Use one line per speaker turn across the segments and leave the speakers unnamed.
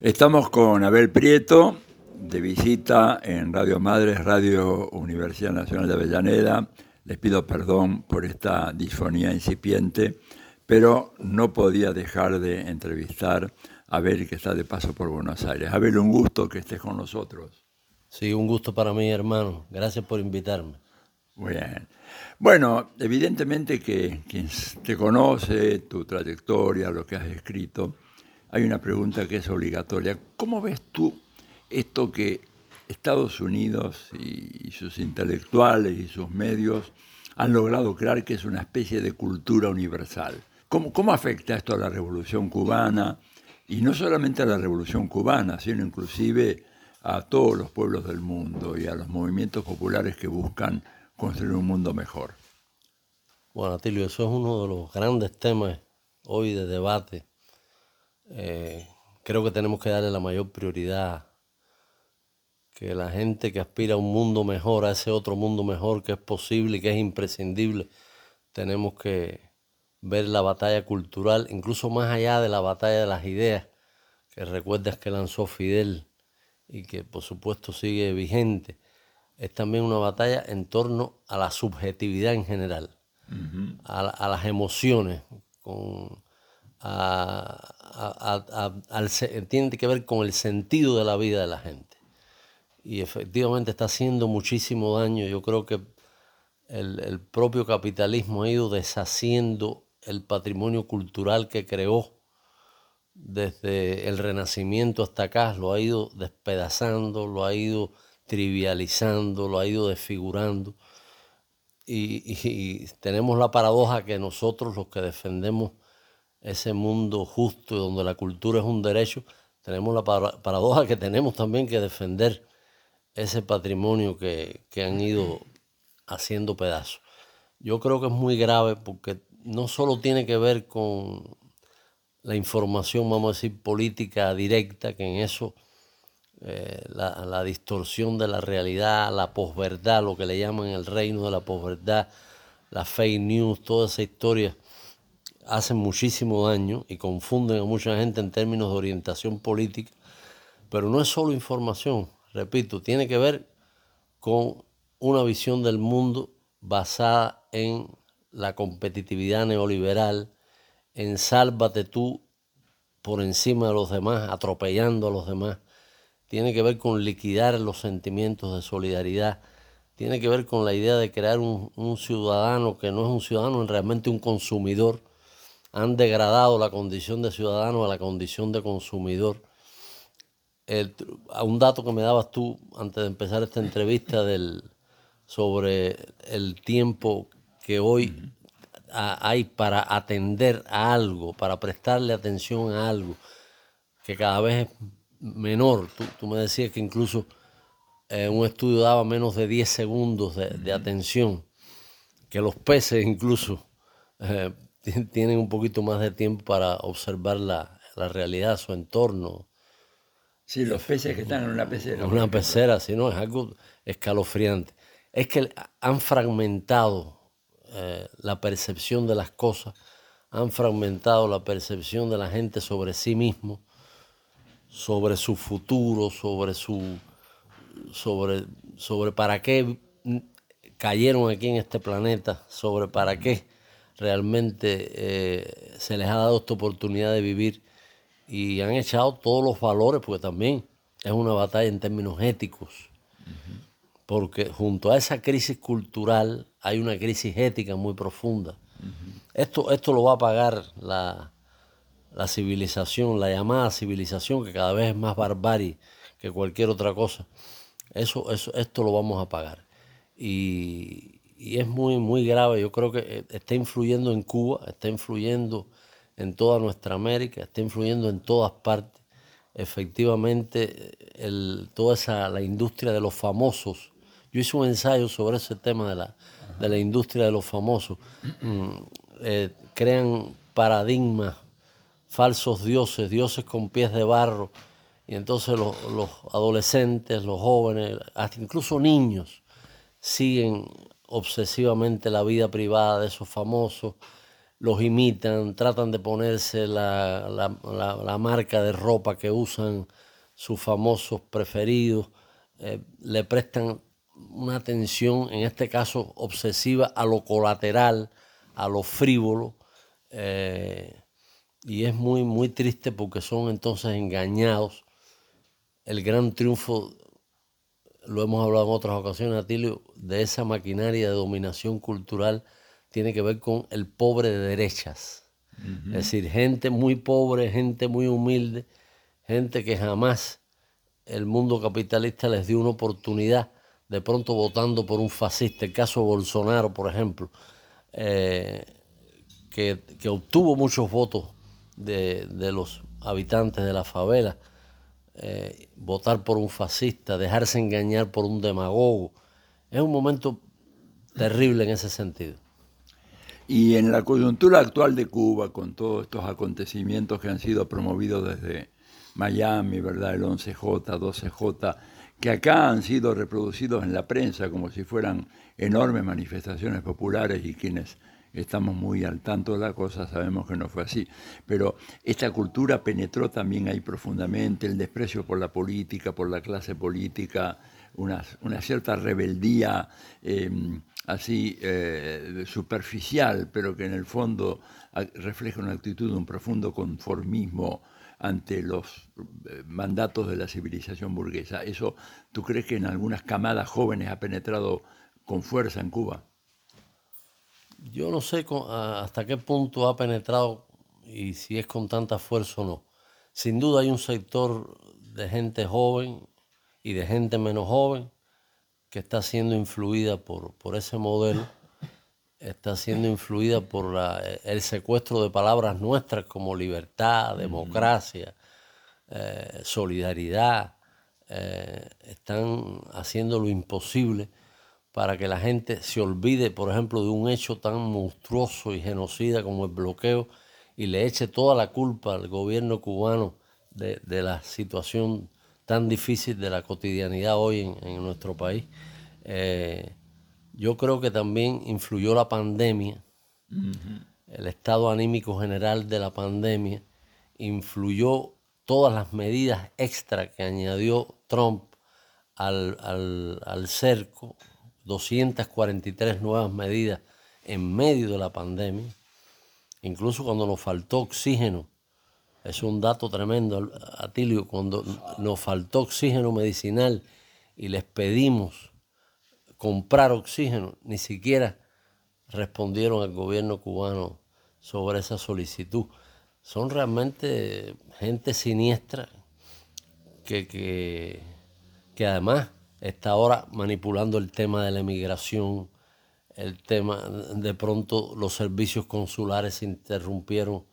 Estamos con Abel Prieto, de visita en Radio Madres, Radio Universidad Nacional de Avellaneda. Les pido perdón por esta disfonía incipiente, pero no podía dejar de entrevistar a Abel, que está de paso por Buenos Aires. Abel, un gusto que estés con nosotros.
Sí, un gusto para mí, hermano. Gracias por invitarme.
Muy bien. Bueno, evidentemente que quien te conoce, tu trayectoria, lo que has escrito, hay una pregunta que es obligatoria. ¿Cómo ves tú esto que Estados Unidos y, sus intelectuales y sus medios han logrado crear que es una especie de cultura universal? ¿Cómo, cómo afecta esto a la revolución cubana? Y no solamente a la revolución cubana, sino inclusive a todos los pueblos del mundo y a los movimientos populares que buscan construir un mundo mejor.
Bueno, Atilio, eso es uno de los grandes temas hoy de debate eh, creo que tenemos que darle la mayor prioridad que la gente que aspira a un mundo mejor, a ese otro mundo mejor que es posible y que es imprescindible, tenemos que ver la batalla cultural, incluso más allá de la batalla de las ideas, que recuerdas que lanzó Fidel y que por supuesto sigue vigente, es también una batalla en torno a la subjetividad en general, a, a, las emociones, con, tiene que ver con el sentido de la vida de la gente. Y efectivamente está haciendo muchísimo daño. Yo creo que el, propio capitalismo ha ido deshaciendo el patrimonio cultural que creó desde el Renacimiento hasta acá, lo ha ido despedazando, lo ha ido trivializando, lo ha ido desfigurando. y tenemos la paradoja que nosotros los que defendemos ese mundo justo donde la cultura es un derecho, tenemos la paradoja que tenemos también que defender ese patrimonio que, han ido haciendo pedazos. Yo creo que es muy grave porque no solo tiene que ver con la información, vamos a decir, política directa, que en eso eh, la, la, distorsión de la realidad, la posverdad, lo que le llaman el reino de la posverdad, la fake news, toda esa historia hacen muchísimo daño y confunden a mucha gente en términos de orientación política, pero no es solo información, repito, tiene que ver con una visión del mundo basada en la competitividad neoliberal, en sálvate tú por encima de los demás, atropellando a los demás. Tiene que ver con liquidar los sentimientos de solidaridad. Tiene que ver con la idea de crear un, ciudadano que no es un ciudadano, es realmente un consumidor han degradado la condición de ciudadano a la condición de consumidor. a un dato que me dabas tú antes de empezar esta entrevista del, sobre el tiempo que hoy hay para atender a algo, para prestarle atención a algo, que cada vez es menor. Tú, me decías que incluso eh, un estudio daba menos de 10 segundos de, atención, que los peces incluso eh, tienen un poquito más de tiempo para observar la, realidad, su entorno.
Sí, los peces que están en una pecera.
En una pecera, sí, no, es algo escalofriante. Es que han fragmentado eh, la percepción de las cosas, han fragmentado la percepción de la gente sobre sí mismo, sobre su futuro, sobre su sobre, sobre para qué cayeron aquí en este planeta, sobre para qué realmente eh, se les ha dado esta oportunidad de vivir y han echado todos los valores, porque también es una batalla en términos éticos, porque junto a esa crisis cultural hay una crisis ética muy profunda. esto, esto lo va a pagar la, la civilización, la llamada civilización, que cada vez es más barbarie que cualquier otra cosa. Eso, eso, esto lo vamos a pagar. Y, y es muy, muy grave. Yo creo que eh, está influyendo en Cuba, está influyendo en toda nuestra América, está influyendo en todas partes. Efectivamente, toda esa, la industria de los famosos. Yo hice un ensayo sobre ese tema de la, de la industria de los famosos. Mm, eh, crean paradigmas, falsos dioses, dioses con pies de barro. Y entonces los, los adolescentes, los jóvenes, hasta incluso niños, siguen obsesivamente la vida privada de esos famosos, los imitan, tratan de ponerse la, marca de ropa que usan sus famosos preferidos, eh, le prestan una atención, en este caso obsesiva, a lo colateral, a lo frívolo, eh, y es muy, muy triste porque son entonces engañados. El gran triunfo, lo hemos hablado en otras ocasiones, Atilio, de esa maquinaria de dominación cultural tiene que ver con el pobre de derechas. Es decir, gente muy pobre, gente muy humilde, gente que jamás el mundo capitalista les dio una oportunidad, de pronto votando por un fascista. El caso de Bolsonaro, por ejemplo, eh, que, obtuvo muchos votos de, los habitantes de la favela. Eh, votar por un fascista, dejarse engañar por un demagogo. Es un momento terrible en ese sentido.
Y en la coyuntura actual de Cuba, con todos estos acontecimientos que han sido promovidos desde Miami, ¿verdad? El 11J, 12J, que acá han sido reproducidos en la prensa como si fueran enormes manifestaciones populares y quienes estamos muy al tanto de la cosa sabemos que no fue así. Pero esta cultura penetró también ahí profundamente, el desprecio por la política, por la clase política, una, cierta rebeldía. Em, así eh, superficial, pero que en el fondo refleja una actitud de un profundo conformismo ante los eh, mandatos de la civilización burguesa. ¿Eso tú crees que en algunas camadas jóvenes ha penetrado con fuerza en Cuba?
Yo no sé hasta qué punto ha penetrado y si es con tanta fuerza o no. Sin duda hay un sector de gente joven y de gente menos joven que está siendo influida por, por ese modelo, está siendo influida por el secuestro de palabras nuestras como libertad, democracia, eh, solidaridad. Eh, están haciendo lo imposible para que la gente se olvide, por ejemplo, de un hecho tan monstruoso y genocida como el bloqueo y le eche toda la culpa al gobierno cubano de, de la situación tan difícil de la cotidianidad hoy en, nuestro país. Eh, yo creo que también influyó la pandemia, el estado anímico general de la pandemia, influyó todas las medidas extra que añadió Trump al, al cerco, 243 nuevas medidas en medio de la pandemia, incluso cuando nos faltó oxígeno es un dato tremendo, Atilio, cuando nos faltó oxígeno medicinal y les pedimos comprar oxígeno, ni siquiera respondieron al gobierno cubano sobre esa solicitud. Son realmente gente siniestra que, que, que además está ahora manipulando el tema de la emigración, el tema, de pronto los servicios consulares se interrumpieron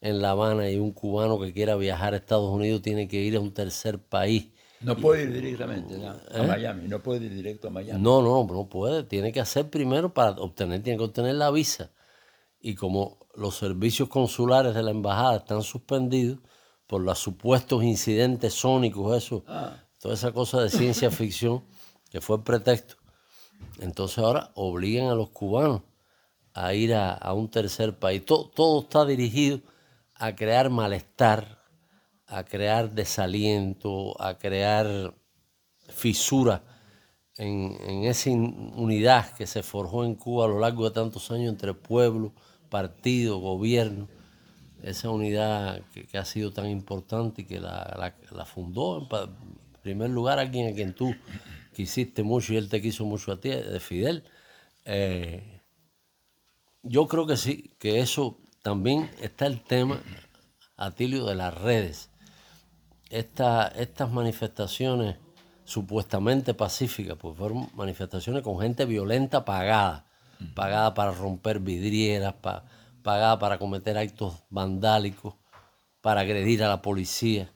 en La Habana y un cubano que quiera viajar a Estados Unidos tiene que ir a un tercer país.
No puede ir directamente a ¿Eh? Miami, no puede ir directo a Miami.
No, no, no puede. Tiene que hacer primero para obtener, tiene que obtener la visa. Y como los servicios consulares de la embajada están suspendidos por los supuestos incidentes sónicos, eso, ah. Toda esa cosa de ciencia ficción que fue el pretexto. Entonces ahora obligan a los cubanos a ir a, un tercer país. Todo, todo está dirigido a crear malestar, a crear desaliento, a crear fisura en, esa unidad que se forjó en Cuba a lo largo de tantos años entre pueblo, partido, gobierno, esa unidad que, ha sido tan importante y que la, fundó en primer lugar alguien a quien tú quisiste mucho y él te quiso mucho a ti, de Fidel. Eh, yo creo que sí, que eso también está el tema, Atilio, de las redes. estas manifestaciones supuestamente pacíficas, pues fueron manifestaciones con gente violenta pagada, pagada para romper vidrieras, pagada para cometer actos vandálicos, para agredir a la policía.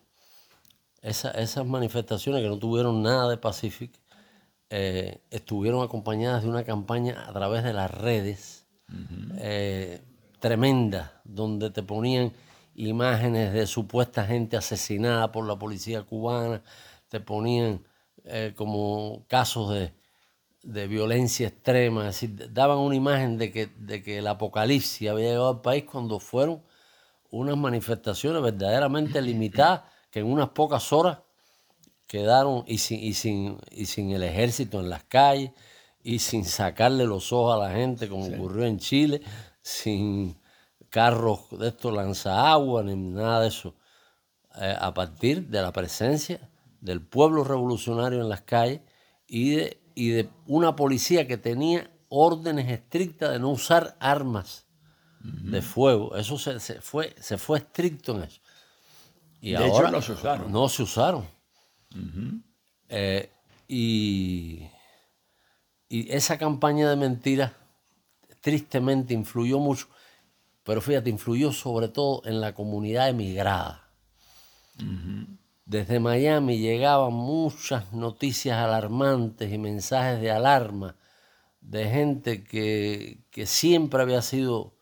Esas manifestaciones que no tuvieron nada de pacífico eh, estuvieron acompañadas de una campaña a través de las redes tremenda, donde te ponían imágenes de supuesta gente asesinada por la policía cubana, te ponían eh, como casos de, de violencia extrema, es decir, daban una imagen de que, de que el apocalipsis había llegado al país cuando fueron unas manifestaciones verdaderamente limitadas que en unas pocas horas quedaron y sin, y sin, y sin el ejército en las calles y sin sacarle los ojos a la gente como ocurrió en Chile, sin carros de estos lanzagua ni nada de eso, eh, a partir de la presencia del pueblo revolucionario en las calles y de, y de una policía que tenía órdenes estrictas de no usar armas de fuego. Eso se, fue, se fue estricto en eso. Y
de
ahora
hecho, no se usaron.
No se usaron. Eh, y, y esa campaña de mentiras tristemente influyó mucho, pero fíjate, influyó sobre todo en la comunidad emigrada. Desde Miami llegaban muchas noticias alarmantes y mensajes de alarma de gente que, que siempre había sido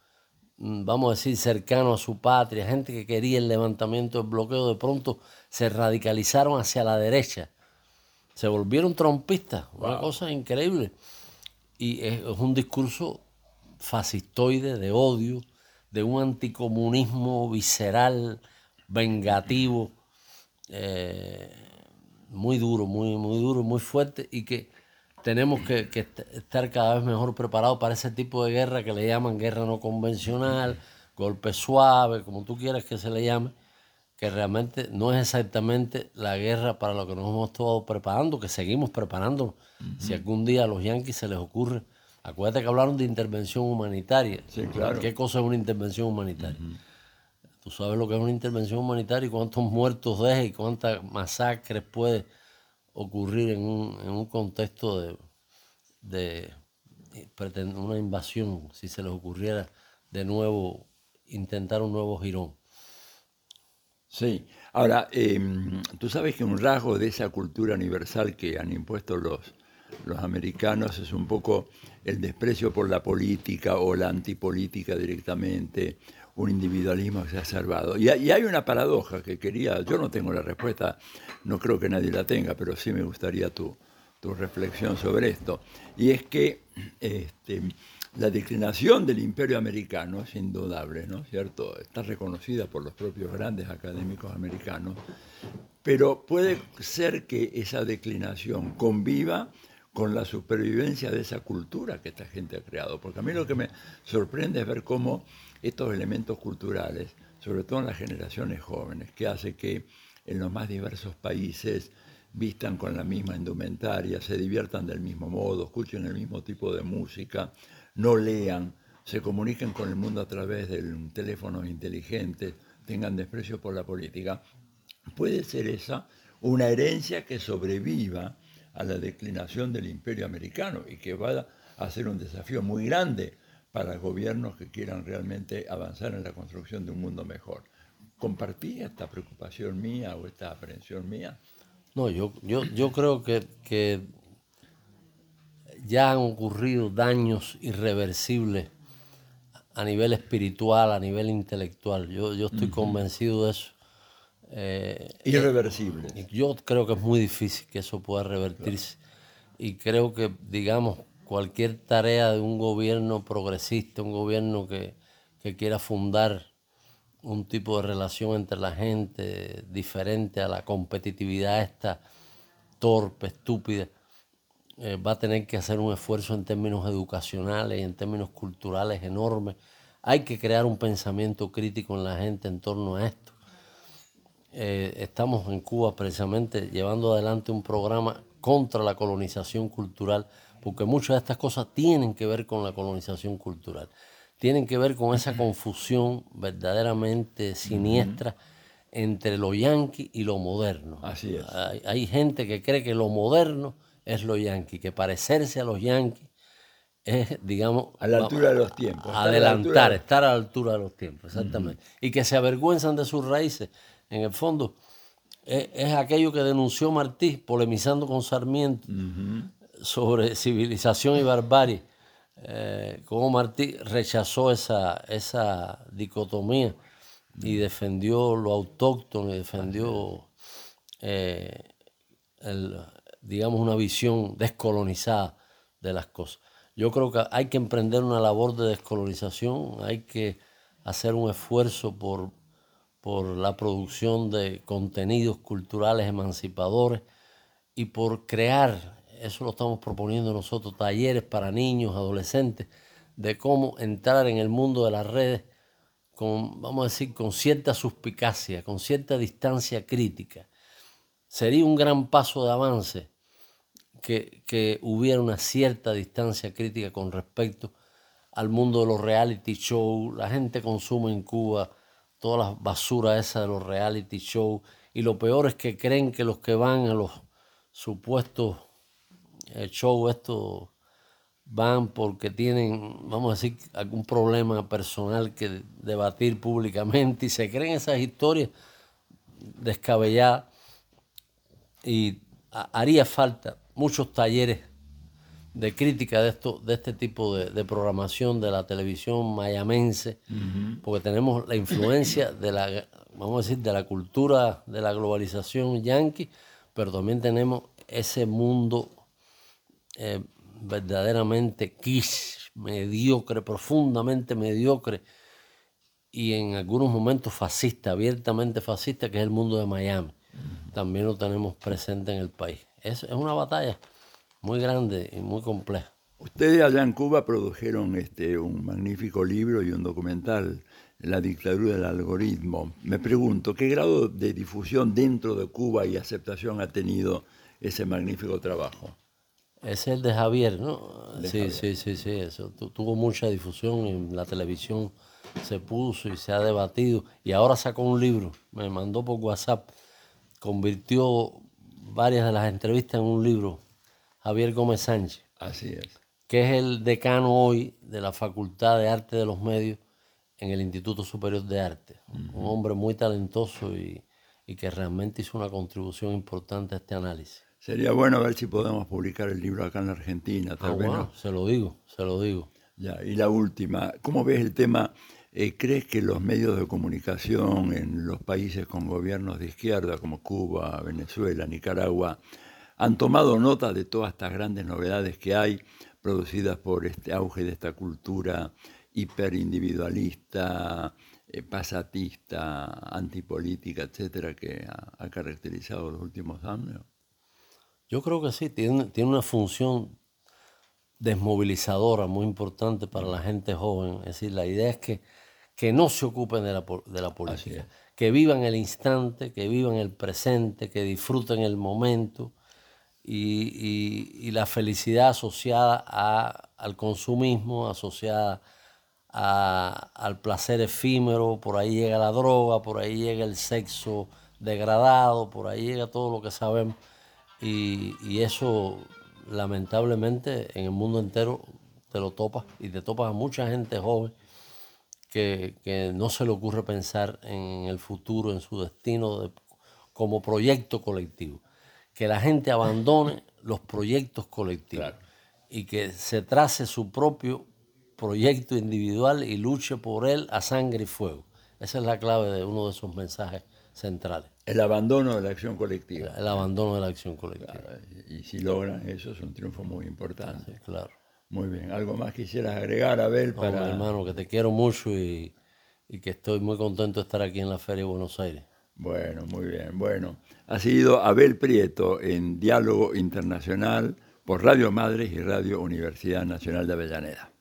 vamos a decir, cercano a su patria, gente que quería el levantamiento del bloqueo, de pronto se radicalizaron hacia la derecha. Se volvieron trompistas, una cosa increíble. Y es, un discurso fascistoide, de odio, de un anticomunismo visceral, vengativo, eh, muy duro, muy, muy duro, muy fuerte, y que tenemos que, estar cada vez mejor preparados para ese tipo de guerra que le llaman guerra no convencional, golpe suave, como tú quieras que se le llame, que realmente no es exactamente la guerra para lo que nos hemos estado preparando, que seguimos preparándonos. Si algún día a los yanquis se les ocurre, acuérdate que hablaron de intervención humanitaria.
Sí, claro.
¿Qué cosa es una intervención humanitaria? Tú sabes lo que es una intervención humanitaria y cuántos muertos deja y cuántas masacres puede ocurrir en un, en un contexto de, de, una invasión, si se les ocurriera de nuevo intentar un nuevo girón.
Sí, ahora, em, tú sabes que un rasgo de esa cultura universal que han impuesto los, los americanos es un poco el desprecio por la política o la antipolítica directamente, un individualismo exacerbado. Y, y, hay una paradoja que quería, yo no tengo la respuesta, no creo que nadie la tenga, pero sí me gustaría tu, tu reflexión sobre esto. Y es que este, la declinación del imperio americano es indudable, ¿no es cierto? Está reconocida por los propios grandes académicos americanos, pero puede ser que esa declinación conviva con la supervivencia de esa cultura que esta gente ha creado. Porque a mí lo que me sorprende es ver cómo estos elementos culturales, sobre todo en las generaciones jóvenes, que hace que en los más diversos países vistan con la misma indumentaria, se diviertan del mismo modo, escuchen el mismo tipo de música, no lean, se comuniquen con el mundo a través de teléfonos inteligentes, tengan desprecio por la política. Puede ser esa una herencia que sobreviva a la declinación del imperio americano y que va a ser un desafío muy grande para gobiernos que quieran realmente avanzar en la construcción de un mundo mejor. ¿Compartí esta preocupación mía o esta aprensión mía?
No, yo, yo, yo creo que, que ya han ocurrido daños irreversibles a nivel espiritual, a nivel intelectual. Yo, yo estoy convencido de eso.
Eh, Irreversible.
yo creo que es muy difícil que eso pueda revertirse. Y creo que, digamos, cualquier tarea de un gobierno progresista, un gobierno que, quiera fundar un tipo de relación entre la gente diferente a la competitividad esta torpe, estúpida, eh, va a tener que hacer un esfuerzo en términos educacionales y en términos culturales enormes. Hay que crear un pensamiento crítico en la gente en torno a esto. Eh, estamos en Cuba precisamente llevando adelante un programa contra la colonización cultural porque muchas de estas cosas tienen que ver con la colonización cultural, tienen que ver con esa confusión verdaderamente siniestra entre lo yanqui y lo moderno.
Así es.
Hay, gente que cree que lo moderno es lo yanqui, que parecerse a los yanquis es, digamos...
A la altura de los tiempos.
Adelantar, estar a la altura de los tiempos, exactamente. Y que se avergüenzan de sus raíces. En el fondo, es, aquello que denunció Martí, polemizando con Sarmiento, sobre civilización y barbarie, eh, como Martí rechazó esa, esa dicotomía y defendió lo autóctono y defendió, eh, digamos, una visión descolonizada de las cosas. Yo creo que hay que emprender una labor de descolonización, hay que hacer un esfuerzo por, por la producción de contenidos culturales emancipadores y por crear, eso lo estamos proponiendo nosotros, talleres para niños, adolescentes, de cómo entrar en el mundo de las redes con, vamos a decir, con cierta suspicacia, con cierta distancia crítica. Sería un gran paso de avance que, hubiera una cierta distancia crítica con respecto al mundo de los reality shows. La gente consume en Cuba todas las basuras esa de los reality shows y lo peor es que creen que los que van a los supuestos eh, shows estos van porque tienen, vamos a decir, algún problema personal que debatir públicamente y se creen esas historias descabelladas. Y haría falta muchos talleres de crítica de esto, de este tipo de, programación de la televisión mayamense, porque tenemos la influencia de la, vamos a decir, de la cultura de la globalización yanqui, pero también tenemos ese mundo eh, verdaderamente quiche, mediocre, profundamente mediocre, y en algunos momentos fascista, abiertamente fascista, que es el mundo de Miami. También lo tenemos presente en el país es, una batalla muy grande y muy compleja.
Ustedes allá en Cuba produjeron este, un magnífico libro y un documental, La dictadura del algoritmo. Me pregunto, ¿qué grado de difusión dentro de Cuba y aceptación ha tenido ese magnífico trabajo?
Es el de Javier, ¿no? sí, sí, sí, sí, eso tuvo mucha difusión en la televisión, se puso y se ha debatido y ahora sacó un libro, me mandó por WhatsApp, convirtió varias de las entrevistas en un libro, Javier Gómez Sánchez.
Así es.
Que es el decano hoy de la Facultad de Arte de los Medios en el Instituto Superior de Arte. Un hombre muy talentoso y, que realmente hizo una contribución importante a este análisis.
Sería bueno ver si podemos publicar el libro acá en la Argentina.
Tal ah, se lo digo, se lo digo.
Ya, y la última, ¿cómo ves el tema eh, ¿Crees que los medios de comunicación en los países con gobiernos de izquierda como Cuba, Venezuela, Nicaragua han tomado nota de todas estas grandes novedades que hay producidas por este auge de esta cultura hiperindividualista, eh, pasatista, antipolítica, etcétera, que ha, caracterizado los últimos años?
Yo creo que sí, tiene, tiene una función desmovilizadora muy importante para la gente joven. Es decir, la idea es que que no se ocupen de la, de la política, que vivan el instante, que vivan el presente, que disfruten el momento y, la felicidad asociada al consumismo, asociada al placer efímero, por ahí llega la droga, por ahí llega el sexo degradado, por ahí llega todo lo que sabemos y, y eso lamentablemente en el mundo entero te lo topas y te topas a mucha gente joven que, no se le ocurre pensar en el futuro, en su destino como proyecto colectivo. Que la gente abandone los proyectos colectivos y que se trace su propio proyecto individual y luche por él a sangre y fuego. Esa es la clave de uno de esos mensajes centrales.
El abandono de la acción colectiva.
El, abandono de la acción colectiva.
y si logran eso es un triunfo muy importante.
claro.
Muy bien. ¿Algo más quisieras agregar, Abel?
Para... hermano, que te quiero mucho y, que estoy muy contento de estar aquí en la Feria de Buenos Aires.
Bueno, muy bien. Bueno, ha sido Abel Prieto en Diálogo Internacional por Radio Madres y Radio Universidad Nacional de Avellaneda.